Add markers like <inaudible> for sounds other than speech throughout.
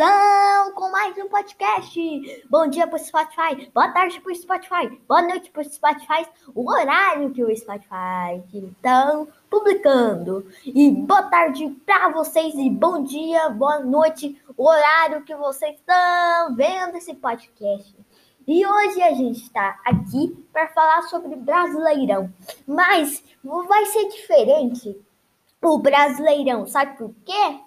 Atenção com mais um podcast. Bom dia para o Spotify, boa tarde para o Spotify, boa noite para o Spotify, o horário que o Spotify estão publicando. E boa tarde para vocês e bom dia, boa noite, o horário que vocês estão vendo esse podcast. E hoje a gente está aqui para falar sobre Brasileirão, mas vai ser diferente o Brasileirão, sabe por quê?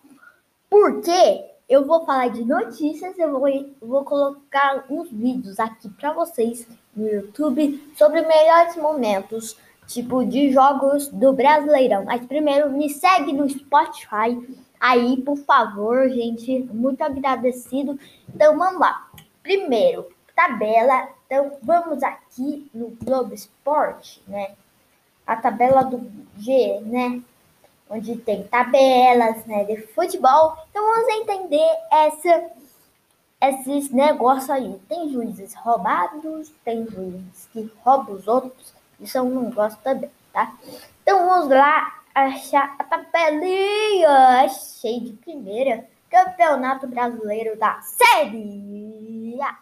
Porque eu vou falar de notícias, eu vou, vou colocar uns vídeos aqui para vocês no YouTube sobre melhores momentos, tipo de jogos do Brasileirão. Mas primeiro, me segue no Spotify aí, por favor, gente. Muito agradecido. Então vamos lá. Primeiro, tabela. Então vamos aqui no Globo Esporte, né? A tabela do G, né? Onde tem tabelas né, de futebol. Então vamos entender essa, esses negócios aí. Tem juízes roubados, tem juízes que roubam os outros. Isso eu não gosto também, tá? Então vamos lá achar a tabelinha. Achei de primeira. Campeonato Brasileiro da Série A.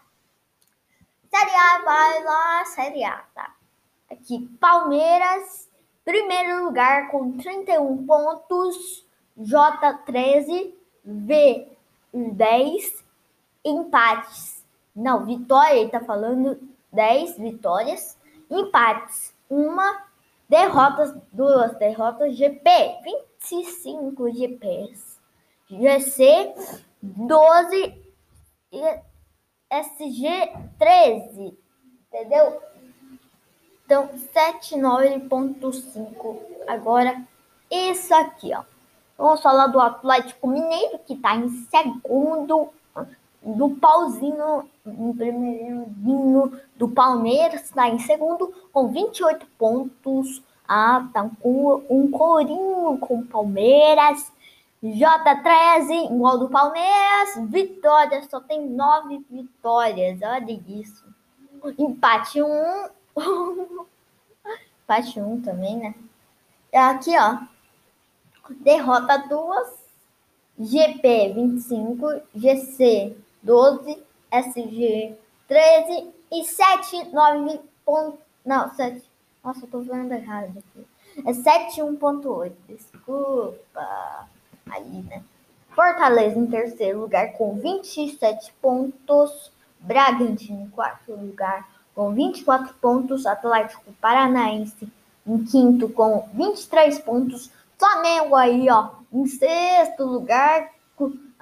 Série A vai lá, Série A, tá? Aqui, Palmeiras Primeiro lugar com 31 pontos, J13, V10, empates. Não, vitória, ele tá falando 10 vitórias, empates, uma, derrotas, duas derrotas, GP, 25 GPs. GC, 12 e SG, 13. Entendeu? Então, 79.5. Agora, isso aqui, ó. Vamos falar do Atlético Mineiro, que está em segundo. Do Pauzinho, em primeiro do Palmeiras, está em segundo, com 28 pontos. Ah, tá com um corinho com o Palmeiras. J13, igual do Palmeiras. Vitória, só tem nove vitórias. Olha isso. Empate 1. Um, <laughs> Parte 1 também, né? Aqui, ó. Derrota 2. GP 25, GC 12, SG 13 e 7, 9 pontos. Não, 7. Nossa, eu tô vendo errado aqui. É 7,1.8. Desculpa. Aí, né? Fortaleza em terceiro lugar com 27 pontos. Bragantino em quarto lugar com 24 pontos, Atlético Paranaense em quinto com 23 pontos, Flamengo aí, ó, em sexto lugar,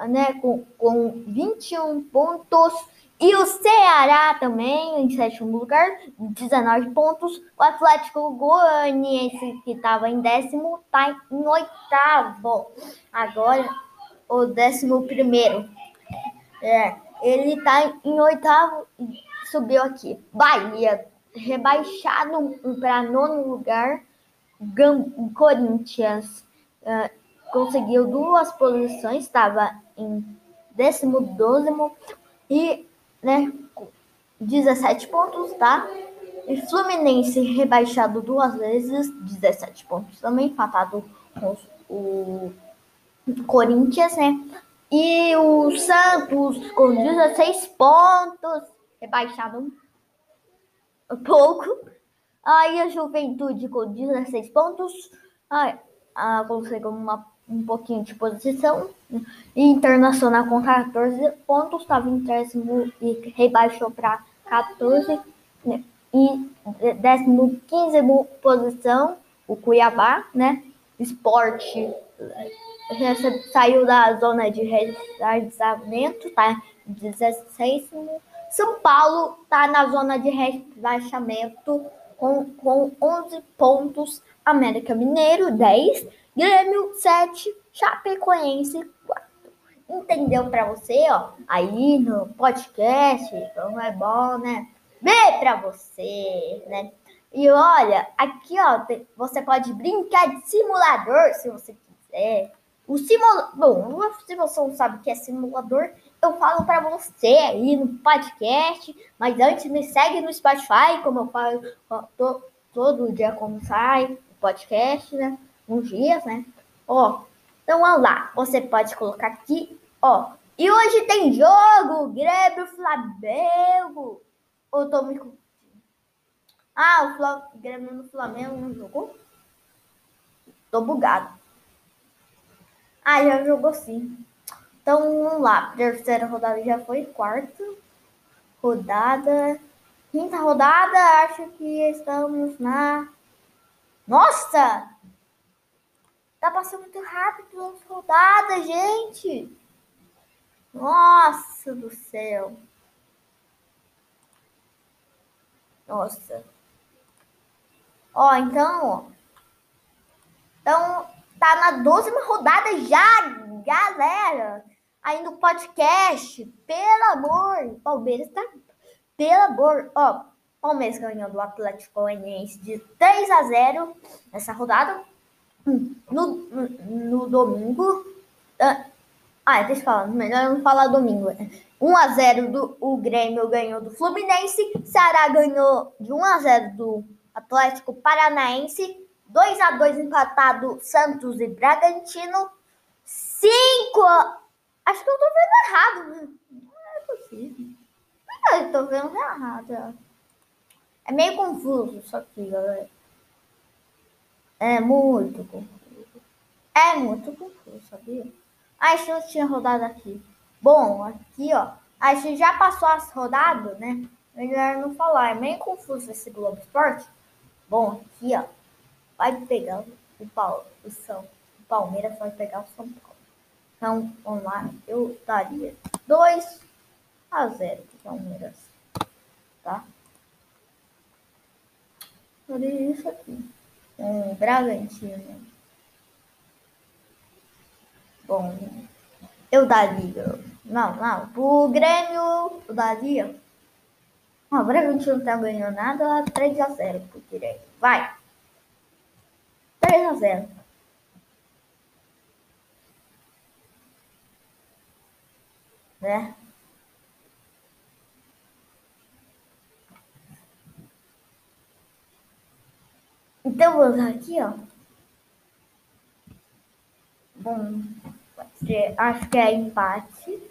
né, com, com 21 pontos, e o Ceará também em sétimo lugar, 19 pontos. O Atlético Goianiense, que estava em décimo, está em oitavo. Agora, o décimo primeiro. É, ele está em oitavo subiu aqui. Bahia, rebaixado para nono lugar. Gam Corinthians uh, conseguiu duas posições, estava em décimo, dozimo e né, 17 pontos, tá? E Fluminense rebaixado duas vezes, 17 pontos também, empatado com o Corinthians, né? E o Santos com 16 pontos, rebaixado um pouco. Aí a Juventude com 16 pontos aí, a, conseguiu uma, um pouquinho de posição. Internacional com 14 pontos, estava em décimo e rebaixou para 14. Né? E décimo 15 posição, o Cuiabá, né? Esporte saiu da zona de rebaixamento, tá? 16 são Paulo está na zona de rebaixamento com, com 11 pontos. América Mineiro, 10. Grêmio, 7. Chapecoense, 4. Entendeu para você, ó? Aí no podcast, como é bom, né? Vê para você, né? E olha, aqui, ó, você pode brincar de simulador se você quiser. O simulador. Bom, se você não sabe o que é simulador, eu falo para você aí no podcast. Mas antes, me segue no Spotify, como eu falo to, todo dia como sai o podcast, né? Uns dias, né? Ó, então vamos lá. Você pode colocar aqui, ó, E hoje tem jogo, Grêmio, Flamengo. Ou tô me? Ah, o Flam... Grêmio no Flamengo não jogou? Tô bugado. Ah, já jogou sim. Então vamos lá. Terceira rodada já foi. Quarta rodada. Quinta rodada, acho que estamos na. Nossa! Tá passando muito rápido as rodadas, gente! Nossa do céu! Nossa. Ó, então, ó. Então, tá na 12 rodada já, galera. Aí no podcast, pelo amor, Palmeiras tá pelo amor, ó, Palmeiras ganhou do Atlético Goianiense de 3 a 0 nessa rodada. No, no domingo. Ah, ah deixa eu falar, melhor não falar domingo. 1 a 0 do o Grêmio ganhou do Fluminense, Ceará ganhou de 1 a 0 do Atlético Paranaense, 2 a 2 empatado Santos e Bragantino, 5 Acho que eu tô vendo errado, né? Não é possível. Eu tô vendo errado. É meio confuso isso aqui, galera. É muito confuso. É muito confuso, sabia? A gente tinha rodado aqui. Bom, aqui, ó. A gente já passou as rodadas, né? Melhor não falar. É meio confuso esse Globo Esporte. Bom, aqui, ó. Vai pegar o, Paulo, o São. O Palmeiras vai pegar o São Paulo. Então, vamos lá. Eu daria 2 a 0 para Palmeiras. Tá? Faria isso aqui. Um Bragantino. Bom, eu daria. Não, não. Pro Grêmio, eu daria. Não, o Bragantino não tá ganhando nada. 3 a 0 pro Grêmio. Vai. 3 a 0 né? Então vamos aqui, ó. Bom, acho que é empate.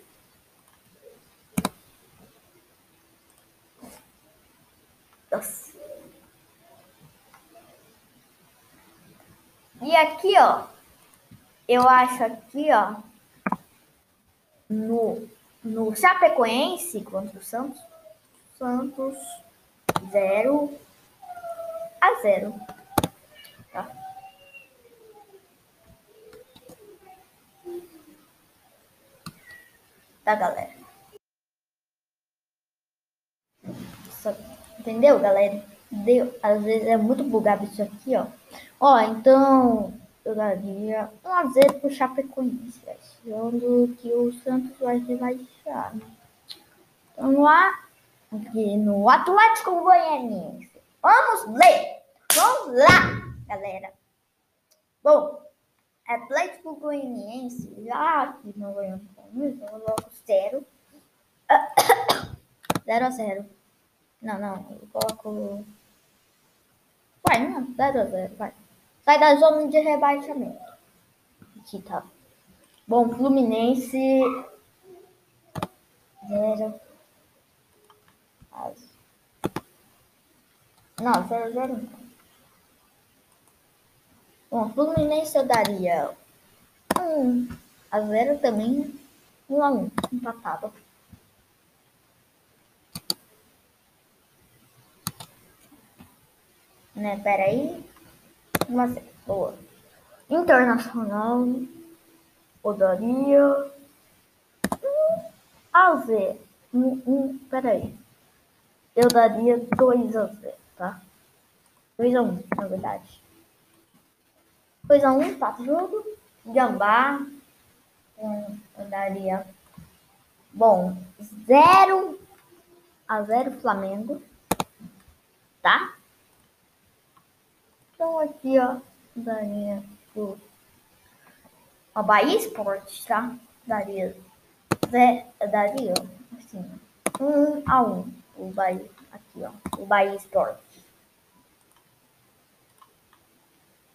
Nossa. E aqui, ó, eu acho aqui, ó, no no Chapecoense contra o Santos, Santos 0 a 0. Tá? Tá, galera? Entendeu, galera? Deu, às vezes é muito bugado isso aqui, ó. Ó, então eu daria 1 a 0 pro Chapecoense, achando que o Santos vai rebaixar. Né? Então lá, aqui no Atlético Goianiense. Vamos ler! Vamos lá, galera! Bom, Atlético Goianiense, já aqui no Goiânia, eu coloco 0. 0 a 0. Não, não, eu coloco. Vai, não, 0 a 0, vai. Sai da zona de rebaixamento. Aqui tá. Bom, Fluminense. Zero. Não, zero, zero. Bom, Fluminense eu daria um a zero também. Um a um, empatado. Né, peraí. Uma boa. Internacional. Podaria. Um a Z. Um, um, peraí. Eu daria 2 a 0, tá? 2 a 1, um, na verdade. 2 a 1, um, tá jogo. Gambá. Um, eu daria. Bom, 0 a 0 Flamengo. Tá? Então aqui, ó, daria pro a Bahia Esporte, tá? Daria, daria, assim, um a um, o Bahia, aqui, ó, o Bahia Esporte.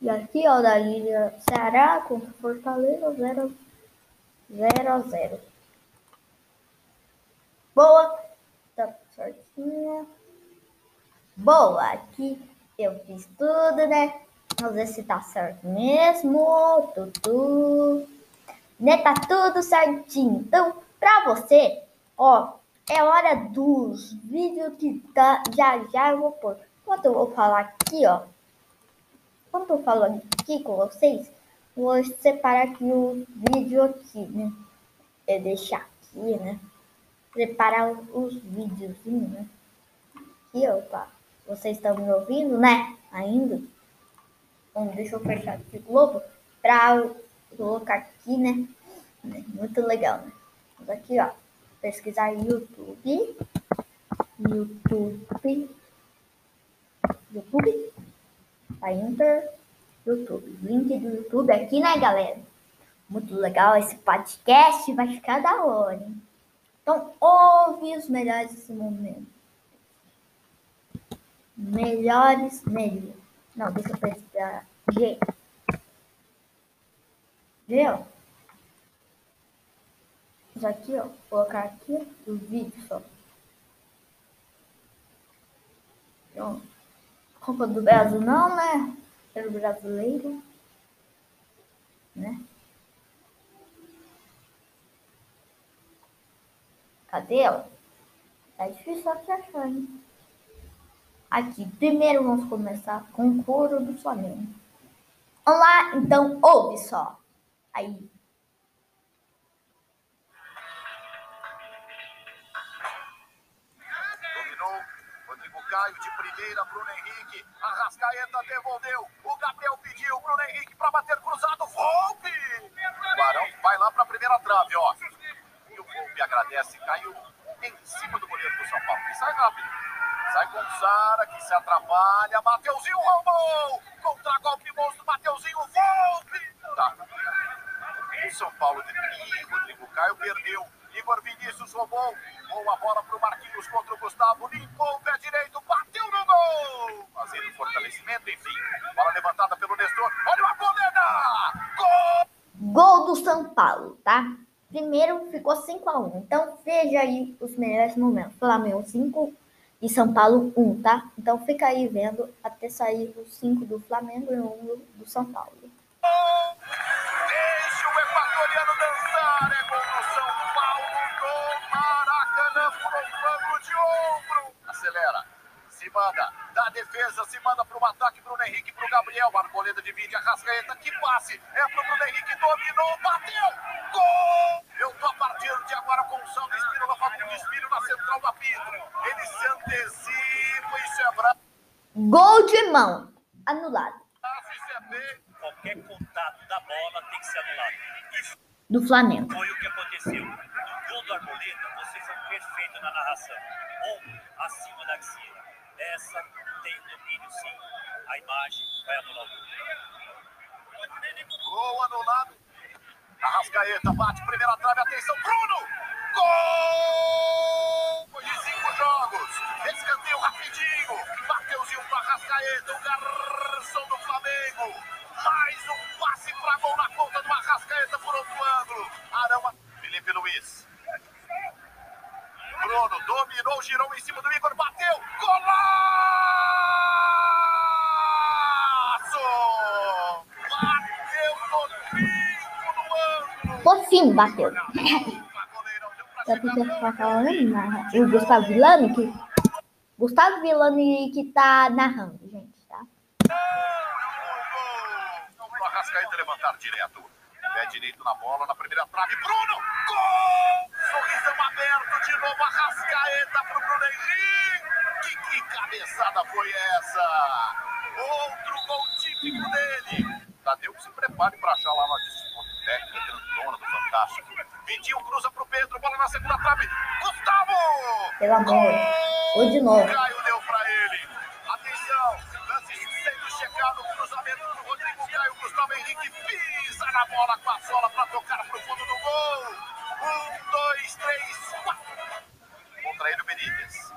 E aqui, ó, daria Ceará contra Fortaleza, 0 0 a 0. Boa. Tá certinho. Boa. Aqui eu fiz tudo, né? Vamos ver se tá certo mesmo. Tudo. Né? Tá tudo certinho. Então, pra você, ó, é hora dos vídeos que tá, já já eu vou pôr. Enquanto eu vou falar aqui, ó. Enquanto eu falo aqui com vocês, vou separar aqui o vídeo aqui, né? Eu deixar aqui, né? Preparar os vídeos, né? Aqui, opa. Vocês estão me ouvindo, né? Ainda? Bom, deixa eu fechar aqui o globo para colocar aqui, né? Muito legal, né? Vamos aqui, ó. Pesquisar YouTube. YouTube. YouTube. Vai Enter. YouTube. Link do YouTube aqui, né, galera? Muito legal esse podcast. Vai ficar da hora, hein? Então, ouve os melhores desse momento. Melhores, melhores. Não, deixa eu pesquisar. G. Ó. Isso aqui, ó. Vou colocar aqui o vídeo só. Então, Copa do Brasil não, né? Ser brasileiro. Né? Cadê, ó? Tá difícil achar, hein? Aqui, primeiro vamos começar com o coro do Flamengo. Vamos lá, então ouve só. Aí. Dominou. Rodrigo Caio de primeira, Bruno Henrique. Arrascaeta devolveu. O Gabriel pediu. Bruno Henrique para bater cruzado. Volpe! Barão vai lá para a primeira trave, ó. E o Volpe agradece. Caiu em cima do goleiro do São Paulo. Que sai rápido. Sai com Sara, que se atrapalha. Mateuzinho roubou! Contra-golpe monstro, Mateuzinho, Volpe! Tá. O São Paulo de Ih, Rodrigo Caio perdeu. Igor Vinícius roubou. Boa bola pro Marquinhos contra o Gustavo. Limpou o pé direito, bateu no gol! Fazendo fortalecimento, enfim. Bola levantada pelo Nestor. Olha a boleda! Gol! Gol do São Paulo, tá? Primeiro ficou 5x1. Então veja aí os melhores momentos. Flamengo 5 e São Paulo 1, tá? Então fica aí vendo até sair os 5 do Flamengo e 1 do São Paulo. Deixa o equatoriano dançar. É gol do São Paulo do Maracanã. Furou de ombro. Acelera. Se manda. Da defesa. Se manda para o ataque. Bruno Henrique para o Gabriel. Arboleda divide. Arrascaeta. Que passe. É para o Bruno Henrique. Dominou. Bateu. Gol. Eu tô a partir de agora com o Sandro Espírito Fábrica de Espírito na central do apito. Ele se antecipa. Isso é bravo. Gol de mão. Anulado. É qualquer contato da bola tem que ser anulado. Isso Do Flamengo. foi o que aconteceu. No gol do Arboleda, vocês são perfeitos na narração. Ombro acima da axila. Essa tem domínio sim. A imagem vai anular o gol. Anulado. Arrascaeta bate, primeira trave, atenção, Bruno! Gol de cinco jogos. Escanteio rapidinho. Mateuzinho para Arrascaeta, o garçom do Flamengo. Mais um passe para gol na conta do Arrascaeta por outro ângulo. Arão, Felipe Luiz. Bruno dominou, girou em cima do fim, bateu. Podia ficar falando, né? O Gustavo Villani, que. Gustavo Villani que tá narrando, gente, tá? O Arrascaeta levantar direto. Pé direito na bola, na primeira trave. Bruno! Gol! Sorrisão aberto de novo. Arrascaeta pro Bruno Henrique. Que cabeçada foi essa? Outro gol típico dele. Tadeu se prepare para achar lá uma discoteca grandona do Fantástico. Vitinho cruza pro Pedro. Bola na segunda trave. Gustavo! Pelo amor. Ou de novo. Caio deu pra ele. Atenção, lance sendo checado, cruzamento do Rodrigo Caio, Gustavo Henrique pisa na bola com a sola pra tocar pro fundo do gol. Um, dois, três, quatro. Contra ele o Benítez.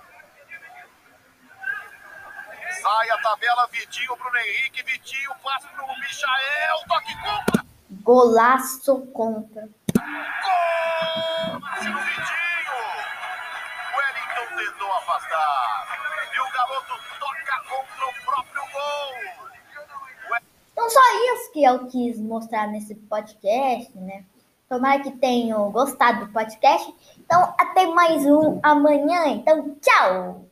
Sai a tabela, Vitinho, Bruno Henrique, Vitinho, passe pro Michael, toque contra. Golaço contra. Afastar. E o garoto toca contra o próprio gol. Então, só isso que eu quis mostrar nesse podcast, né? Tomara que tenham gostado do podcast. Então, até mais um amanhã. Então, tchau!